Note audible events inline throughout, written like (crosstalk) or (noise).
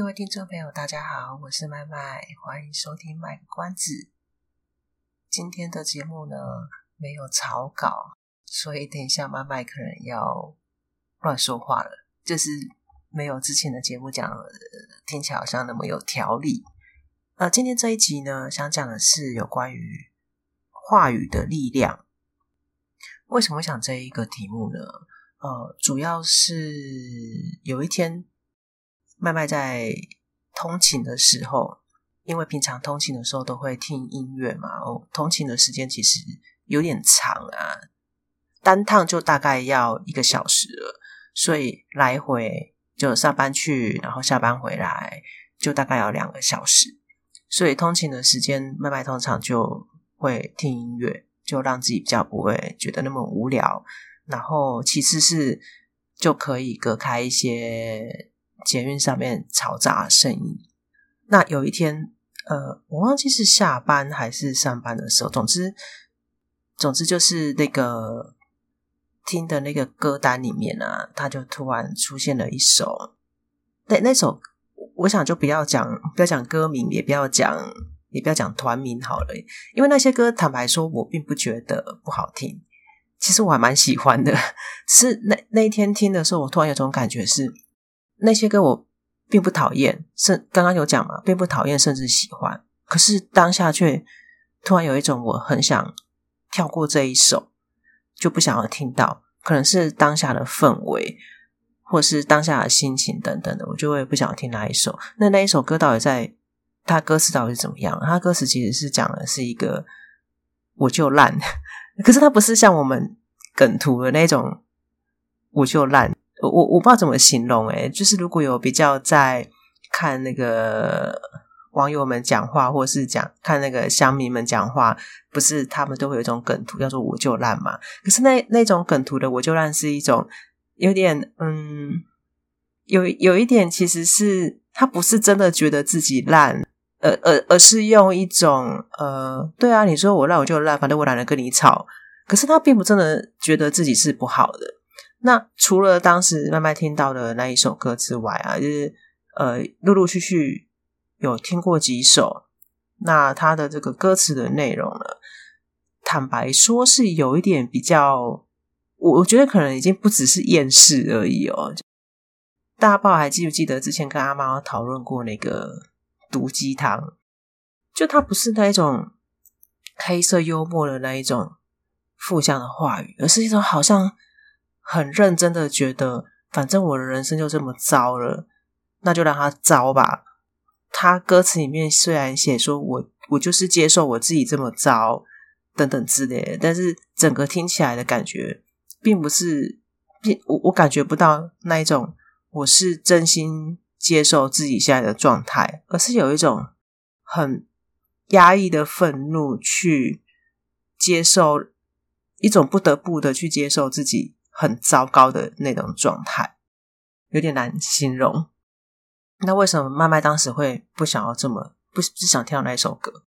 各位听众朋友，大家好，我是麦麦，欢迎收听《卖个关子》。今天的节目呢，没有草稿，所以等一下麦麦可能要乱说话了，就是没有之前的节目讲，听起来好像那么有条理。呃，今天这一集呢，想讲的是有关于话语的力量。为什么会想这一个题目呢？呃，主要是有一天。麦麦在通勤的时候，因为平常通勤的时候都会听音乐嘛，哦，通勤的时间其实有点长啊，单趟就大概要一个小时了，所以来回就上班去，然后下班回来就大概要两个小时，所以通勤的时间，麦麦通常就会听音乐，就让自己比较不会觉得那么无聊，然后其次是就可以隔开一些。捷运上面嘈杂的声音。那有一天，呃，我忘记是下班还是上班的时候。总之，总之就是那个听的那个歌单里面啊，他就突然出现了一首。那那首，我想就不要讲，不要讲歌名，也不要讲，也不要讲团名好了。因为那些歌，坦白说，我并不觉得不好听。其实我还蛮喜欢的。(laughs) 是那那一天听的时候，我突然有种感觉是。那些歌我并不讨厌，甚刚刚有讲嘛，并不讨厌，甚至喜欢。可是当下却突然有一种我很想跳过这一首，就不想要听到。可能是当下的氛围，或是当下的心情等等的，我就会不想听那一首。那那一首歌到底在它歌词到底是怎么样？它歌词其实是讲的是一个我就烂，(laughs) 可是它不是像我们梗图的那种我就烂。我我我不知道怎么形容诶，就是如果有比较在看那个网友们讲话，或是讲看那个乡民们讲话，不是他们都会有一种梗图叫做“我就烂”嘛？可是那那种梗图的“我就烂”是一种有点嗯，有有一点其实是他不是真的觉得自己烂，而而而是用一种呃，对啊，你说我烂我就烂，反正我懒得跟你吵。可是他并不真的觉得自己是不好的。那除了当时麦麦听到的那一首歌之外啊，就是呃，陆陆续续有听过几首。那他的这个歌词的内容呢，坦白说是有一点比较，我我觉得可能已经不只是厌世而已哦。大家不知道还记不记得之前跟阿猫讨论过那个毒鸡汤？就它不是那一种黑色幽默的那一种负向的话语，而是一种好像。很认真的觉得，反正我的人生就这么糟了，那就让他糟吧。他歌词里面虽然写说我我就是接受我自己这么糟等等之类的，但是整个听起来的感觉，并不是，并我我感觉不到那一种我是真心接受自己现在的状态，而是有一种很压抑的愤怒去接受，一种不得不的去接受自己。很糟糕的那种状态，有点难形容。那为什么麦麦当时会不想要这么不不想听到那一首歌？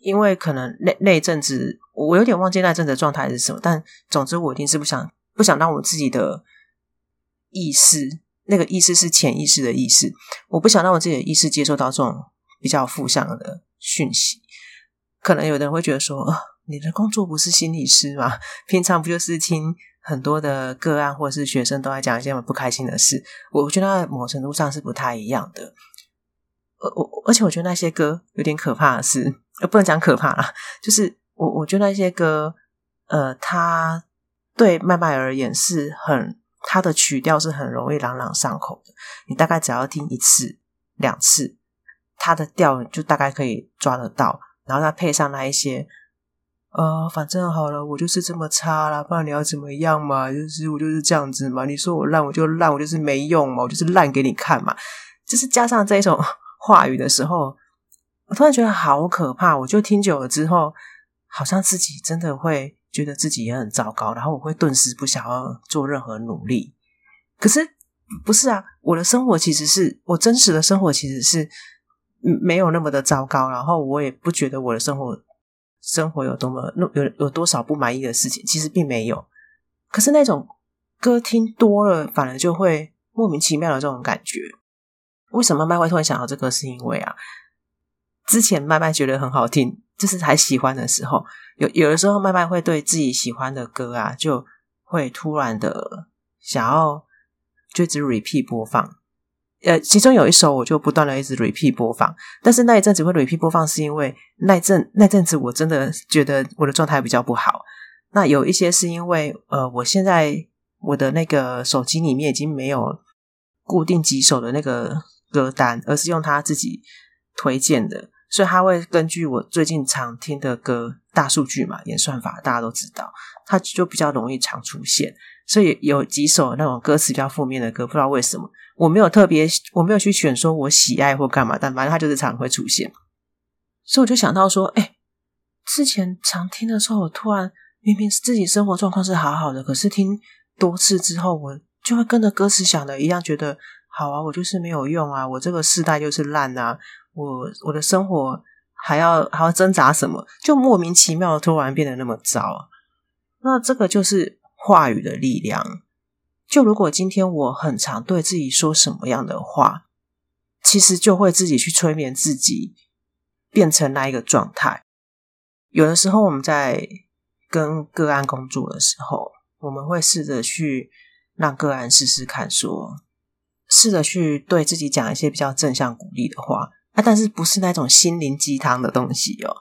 因为可能那那一阵子，我有点忘记那阵子的状态是什么。但总之，我一定是不想不想让我自己的意识，那个意识是潜意识的意识，我不想让我自己的意识接受到这种比较负向的讯息。可能有的人会觉得说：“，你的工作不是心理师吗？平常不就是听？”很多的个案或是学生都在讲一些很不开心的事，我觉得某程度上是不太一样的。而我而且我觉得那些歌有点可怕的是，呃，不能讲可怕啦，就是我我觉得那些歌，呃，它对麦麦而言是很，它的曲调是很容易朗朗上口的。你大概只要听一次、两次，它的调就大概可以抓得到，然后再配上那一些。呃，反正好了，我就是这么差啦，不然你要怎么样嘛？就是我就是这样子嘛。你说我烂，我就烂，我就是没用嘛，我就是烂给你看嘛。就是加上这种 (laughs) 话语的时候，我突然觉得好可怕。我就听久了之后，好像自己真的会觉得自己也很糟糕，然后我会顿时不想要做任何努力。可是不是啊，我的生活其实是我真实的生活，其实是没有那么的糟糕。然后我也不觉得我的生活生活有多么有有多少不满意的事情，其实并没有。可是那种歌听多了，反而就会莫名其妙的这种感觉。为什么麦麦突然想到这个？是因为啊，之前麦麦觉得很好听，就是还喜欢的时候，有有的时候麦麦会对自己喜欢的歌啊，就会突然的想要就一直 repeat 播放。呃，其中有一首我就不断的一直 repeat 播放，但是那一阵子会 repeat 播放，是因为那阵那阵子我真的觉得我的状态比较不好。那有一些是因为呃，我现在我的那个手机里面已经没有固定几首的那个。歌单，而是用他自己推荐的，所以他会根据我最近常听的歌，大数据嘛，演算法大家都知道，他就比较容易常出现。所以有几首那种歌词比较负面的歌，不知道为什么，我没有特别，我没有去选说我喜爱或干嘛，但反正他就是常会出现。所以我就想到说，哎，之前常听的时候，我突然明明自己生活状况是好好的，可是听多次之后，我就会跟着歌词想的一样，觉得。好啊，我就是没有用啊，我这个世代就是烂啊，我我的生活还要还要挣扎什么？就莫名其妙的突然变得那么糟。那这个就是话语的力量。就如果今天我很常对自己说什么样的话，其实就会自己去催眠自己，变成那一个状态。有的时候我们在跟个案工作的时候，我们会试着去让个案试试看说。试着去对自己讲一些比较正向鼓励的话，啊，但是不是那种心灵鸡汤的东西哦。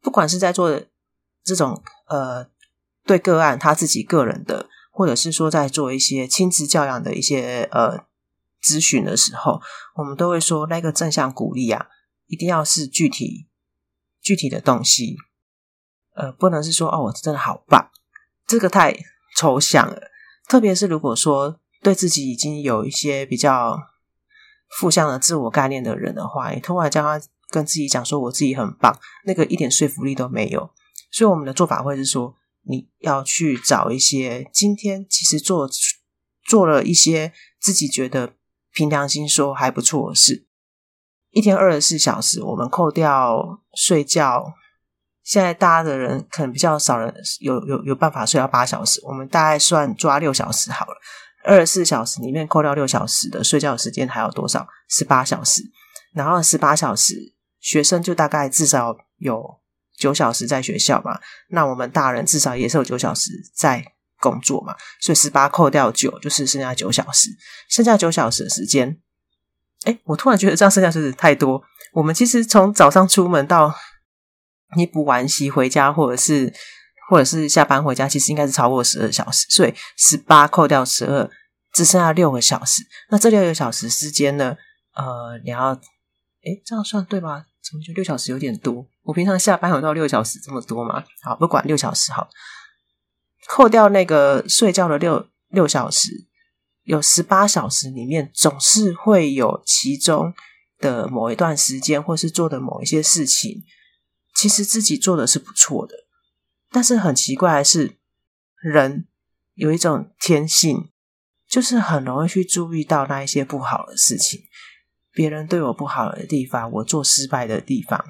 不管是在做这种呃对个案他自己个人的，或者是说在做一些亲子教养的一些呃咨询的时候，我们都会说那个正向鼓励啊，一定要是具体具体的东西，呃，不能是说哦，我真的好棒，这个太抽象了。特别是如果说。对自己已经有一些比较负向的自我概念的人的话，你突然叫他跟自己讲说我自己很棒，那个一点说服力都没有。所以我们的做法会是说，你要去找一些今天其实做做了一些自己觉得凭良心说还不错的事。一天二十四小时，我们扣掉睡觉，现在大家的人可能比较少人有有有办法睡到八小时，我们大概算抓六小时好了。二十四小时里面扣掉六小时的睡觉时间，还有多少？十八小时。然后十八小时，学生就大概至少有九小时在学校嘛。那我们大人至少也是有九小时在工作嘛。所以十八扣掉九，就是剩下九小时。剩下九小时的时间，哎，我突然觉得这样剩下是太多。我们其实从早上出门到你补完习回家，或者是。或者是下班回家，其实应该是超过十二小时，所以十八扣掉十二，只剩下六个小时。那这六个小时之间呢？呃，你要，诶，这样算对吧？怎么就六小时有点多？我平常下班有到六小时这么多吗？好，不管六小时好，扣掉那个睡觉的六六小时，有十八小时里面总是会有其中的某一段时间，或是做的某一些事情，其实自己做的是不错的。但是很奇怪的是，人有一种天性，就是很容易去注意到那一些不好的事情，别人对我不好的地方，我做失败的地方。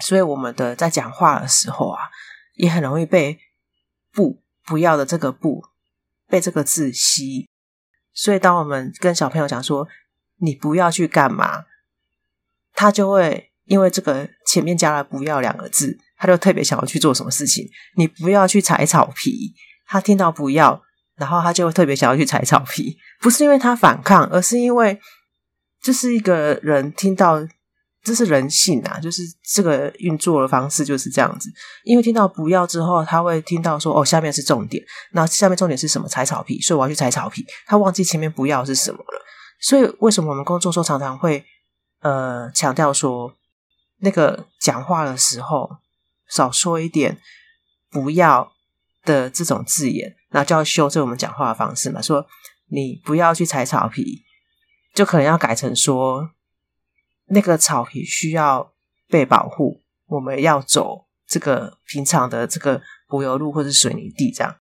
所以我们的在讲话的时候啊，也很容易被“不”不要的这个“不”被这个字吸。所以当我们跟小朋友讲说“你不要去干嘛”，他就会因为这个前面加了“不要”两个字。他就特别想要去做什么事情，你不要去踩草皮。他听到不要，然后他就会特别想要去踩草皮，不是因为他反抗，而是因为这是一个人听到，这是人性啊，就是这个运作的方式就是这样子。因为听到不要之后，他会听到说哦，下面是重点，那下面重点是什么？踩草皮，所以我要去踩草皮。他忘记前面不要是什么了。所以为什么我们工作时候常常会呃强调说，那个讲话的时候。少说一点不要的这种字眼，那就要修正我们讲话的方式嘛。说你不要去踩草皮，就可能要改成说，那个草皮需要被保护，我们要走这个平常的这个柏油路或者水泥地，这样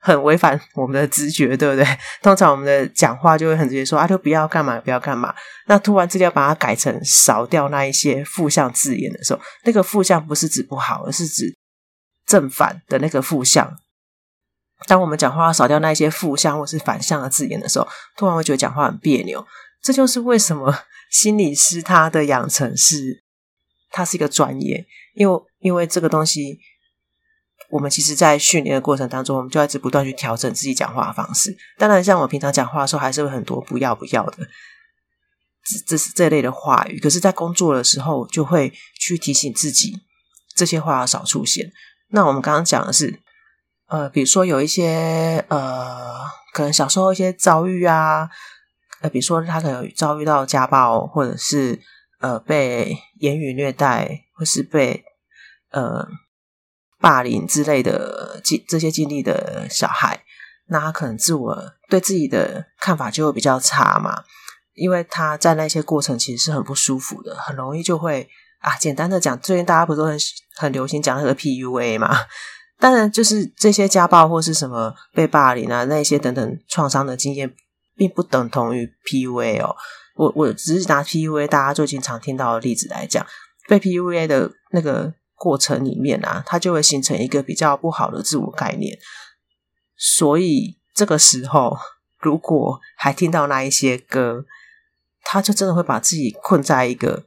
很违反我们的直觉，对不对？(laughs) 通常我们的讲话就会很直接说啊，就不要干嘛，不要干嘛。那突然之间要把它改成少掉那一些负向字眼的时候，那个负向不是指不好，而是指正反的那个负向。当我们讲话要少掉那些负向或是反向的字眼的时候，突然会觉得讲话很别扭。这就是为什么心理师他的养成是，他是一个专业，因为因为这个东西，我们其实在训练的过程当中，我们就一直不断去调整自己讲话的方式。当然，像我平常讲话的时候，还是会很多不要不要的，这这是这类的话语。可是，在工作的时候，就会去提醒自己，这些话要少出现。那我们刚刚讲的是。呃，比如说有一些呃，可能小时候一些遭遇啊，呃，比如说他可能遭遇到家暴，或者是呃被言语虐待，或是被呃霸凌之类的经这些经历的小孩，那他可能自我对自己的看法就会比较差嘛，因为他在那些过程其实是很不舒服的，很容易就会啊，简单的讲，最近大家不都很很流行讲那个 PUA 嘛。当然，就是这些家暴或是什么被霸凌啊，那些等等创伤的经验，并不等同于 PUA 哦。我我只是拿 PUA 大家最经常听到的例子来讲，被 PUA 的那个过程里面啊，它就会形成一个比较不好的自我概念。所以这个时候，如果还听到那一些歌，他就真的会把自己困在一个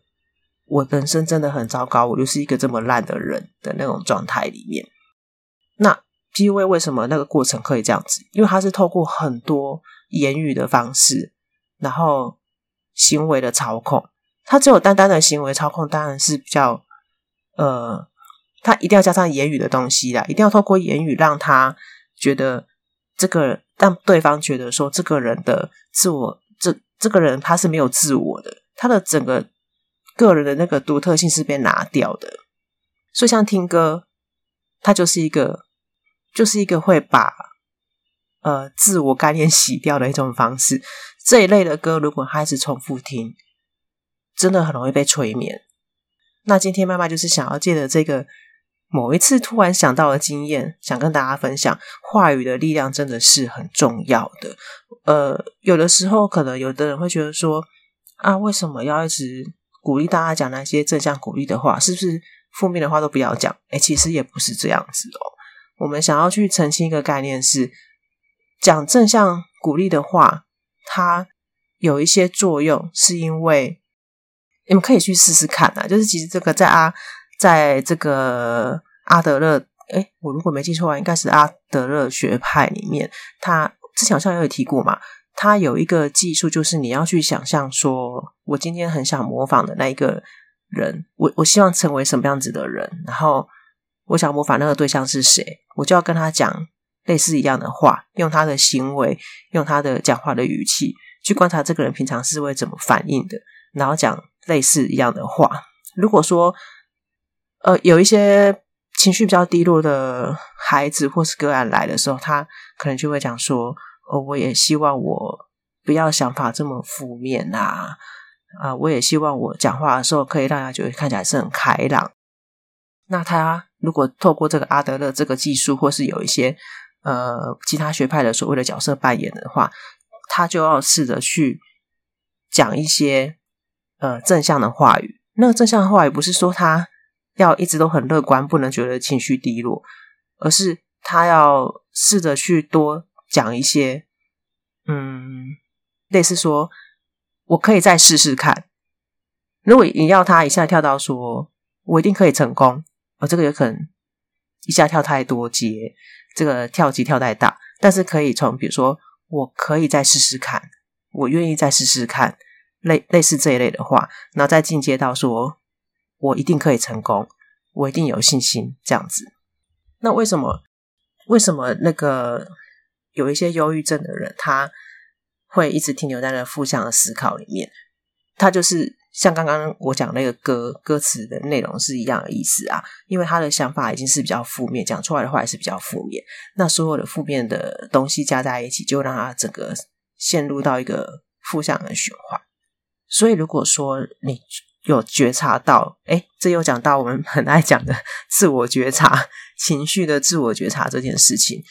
我人生真的很糟糕，我就是一个这么烂的人的那种状态里面。那 PUA 为什么那个过程可以这样子？因为它是透过很多言语的方式，然后行为的操控。他只有单单的行为操控，当然是比较呃，他一定要加上言语的东西啦，一定要透过言语让他觉得这个让对方觉得说这个人的自我，这这个人他是没有自我的，他的整个个人的那个独特性是被拿掉的。所以像听歌，他就是一个。就是一个会把呃自我概念洗掉的一种方式。这一类的歌，如果开始重复听，真的很容易被催眠。那今天妈妈就是想要借着这个某一次突然想到的经验，想跟大家分享，话语的力量真的是很重要的。呃，有的时候可能有的人会觉得说啊，为什么要一直鼓励大家讲那些正向鼓励的话？是不是负面的话都不要讲？哎，其实也不是这样子哦。我们想要去澄清一个概念是，讲正向鼓励的话，它有一些作用，是因为你们可以去试试看啊。就是其实这个在阿，在这个阿德勒，诶，我如果没记错的话，应该是阿德勒学派里面，他之前好像有提过嘛。他有一个技术，就是你要去想象说，我今天很想模仿的那一个人，我我希望成为什么样子的人，然后。我想模仿那个对象是谁，我就要跟他讲类似一样的话，用他的行为，用他的讲话的语气去观察这个人平常是会怎么反应的，然后讲类似一样的话。如果说，呃，有一些情绪比较低落的孩子或是个案来的时候，他可能就会讲说：“哦，我也希望我不要想法这么负面呐，啊，啊，我也希望我讲话的时候可以让他觉得看起来是很开朗。”那他。如果透过这个阿德勒这个技术，或是有一些呃其他学派的所谓的角色扮演的话，他就要试着去讲一些呃正向的话语。那个正向的话语不是说他要一直都很乐观，不能觉得情绪低落，而是他要试着去多讲一些，嗯，类似说我可以再试试看。如果你要他一下跳到说我一定可以成功。哦，这个有可能一下跳太多阶，这个跳级跳太大，但是可以从比如说，我可以再试试看，我愿意再试试看，类类似这一类的话，然后再进阶到说，我一定可以成功，我一定有信心这样子。那为什么为什么那个有一些忧郁症的人，他会一直停留在那个负向的思考里面？他就是。像刚刚我讲那个歌歌词的内容是一样的意思啊，因为他的想法已经是比较负面，讲出来的话也是比较负面。那所有的负面的东西加在一起，就让他整个陷入到一个负向的循环。所以，如果说你有觉察到，诶，这又讲到我们很爱讲的自我觉察、情绪的自我觉察这件事情。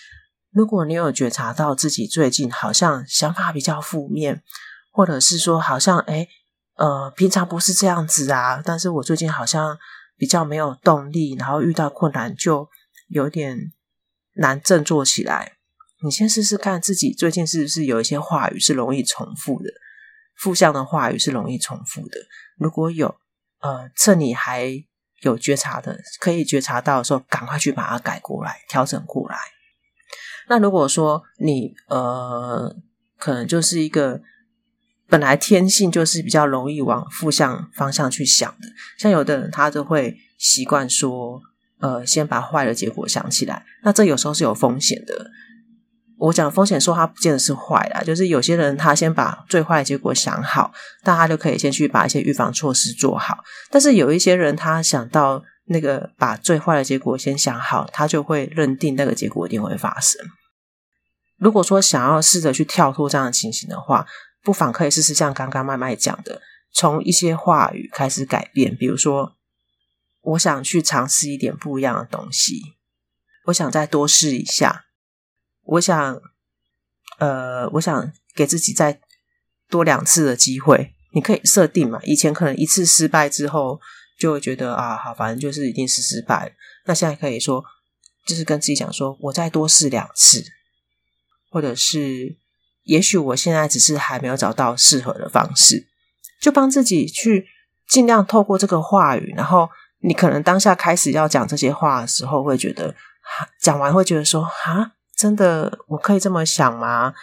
如果你有觉察到自己最近好像想法比较负面，或者是说好像诶，呃，平常不是这样子啊，但是我最近好像比较没有动力，然后遇到困难就有点难振作起来。你先试试看自己最近是不是有一些话语是容易重复的。负向的话语是容易重复的。如果有，呃，趁你还有觉察的，可以觉察到的时候，赶快去把它改过来，调整过来。那如果说你，呃，可能就是一个本来天性就是比较容易往负向方向去想的，像有的人他就会习惯说，呃，先把坏的结果想起来，那这有时候是有风险的。我讲风险说它不见得是坏啦，(laughs) 就是有些人他先把最坏的结果想好，大家就可以先去把一些预防措施做好。但是有一些人他想到那个把最坏的结果先想好，他就会认定那个结果一定会发生。如果说想要试着去跳脱这样的情形的话，不妨可以试试像刚刚麦麦讲的，从一些话语开始改变。比如说，我想去尝试一点不一样的东西，我想再多试一下。我想，呃，我想给自己再多两次的机会。你可以设定嘛，以前可能一次失败之后就会觉得啊，好，反正就是一定是失败。那现在可以说，就是跟自己讲说，我再多试两次，或者是，也许我现在只是还没有找到适合的方式，就帮自己去尽量透过这个话语。然后你可能当下开始要讲这些话的时候，会觉得，讲完会觉得说，哈。真的，我可以这么想吗？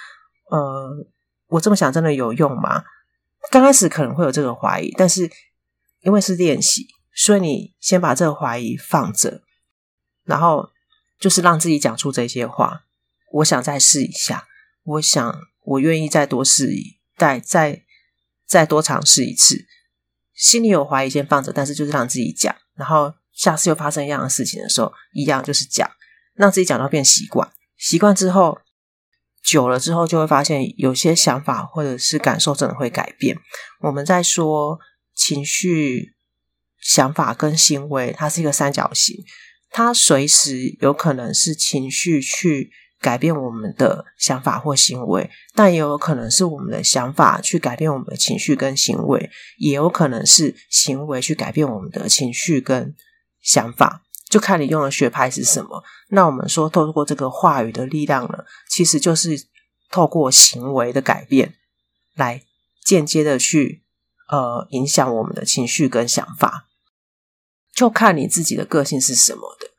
呃，我这么想真的有用吗？刚开始可能会有这个怀疑，但是因为是练习，所以你先把这个怀疑放着，然后就是让自己讲出这些话。我想再试一下，我想我愿意再多试一，再再再多尝试一次。心里有怀疑先放着，但是就是让自己讲，然后下次又发生一样的事情的时候，一样就是讲，让自己讲到变习惯。习惯之后，久了之后，就会发现有些想法或者是感受真的会改变。我们在说情绪、想法跟行为，它是一个三角形，它随时有可能是情绪去改变我们的想法或行为，但也有可能是我们的想法去改变我们的情绪跟行为，也有可能是行为去改变我们的情绪跟想法。就看你用的学派是什么。那我们说，透过这个话语的力量呢，其实就是透过行为的改变，来间接的去呃影响我们的情绪跟想法。就看你自己的个性是什么的。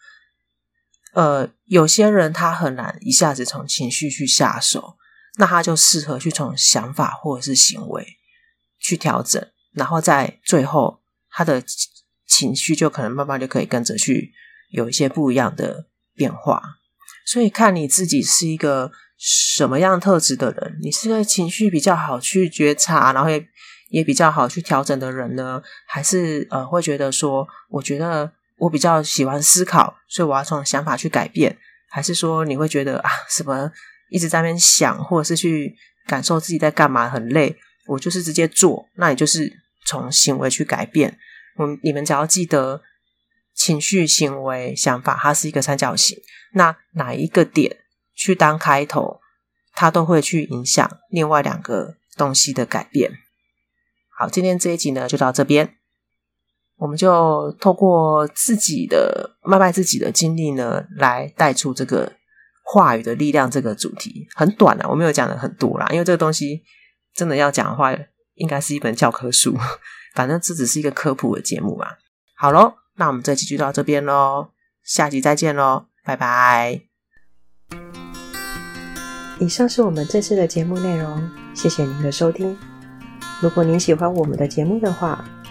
呃，有些人他很难一下子从情绪去下手，那他就适合去从想法或者是行为去调整，然后在最后他的情绪就可能慢慢就可以跟着去。有一些不一样的变化，所以看你自己是一个什么样特质的人。你是个情绪比较好去觉察，然后也也比较好去调整的人呢？还是呃会觉得说，我觉得我比较喜欢思考，所以我要从想法去改变？还是说你会觉得啊，什么一直在那边想，或者是去感受自己在干嘛很累？我就是直接做，那你就是从行为去改变。嗯，你们只要记得。情绪、行为、想法，它是一个三角形。那哪一个点去当开头，它都会去影响另外两个东西的改变。好，今天这一集呢，就到这边。我们就透过自己的卖卖自己的经历呢，来带出这个话语的力量这个主题。很短啊，我没有讲的很多啦，因为这个东西真的要讲的话，应该是一本教科书。(laughs) 反正这只是一个科普的节目嘛。好喽。那我们这期就到这边喽，下集再见喽，拜拜。以上是我们这次的节目内容，谢谢您的收听。如果您喜欢我们的节目的话，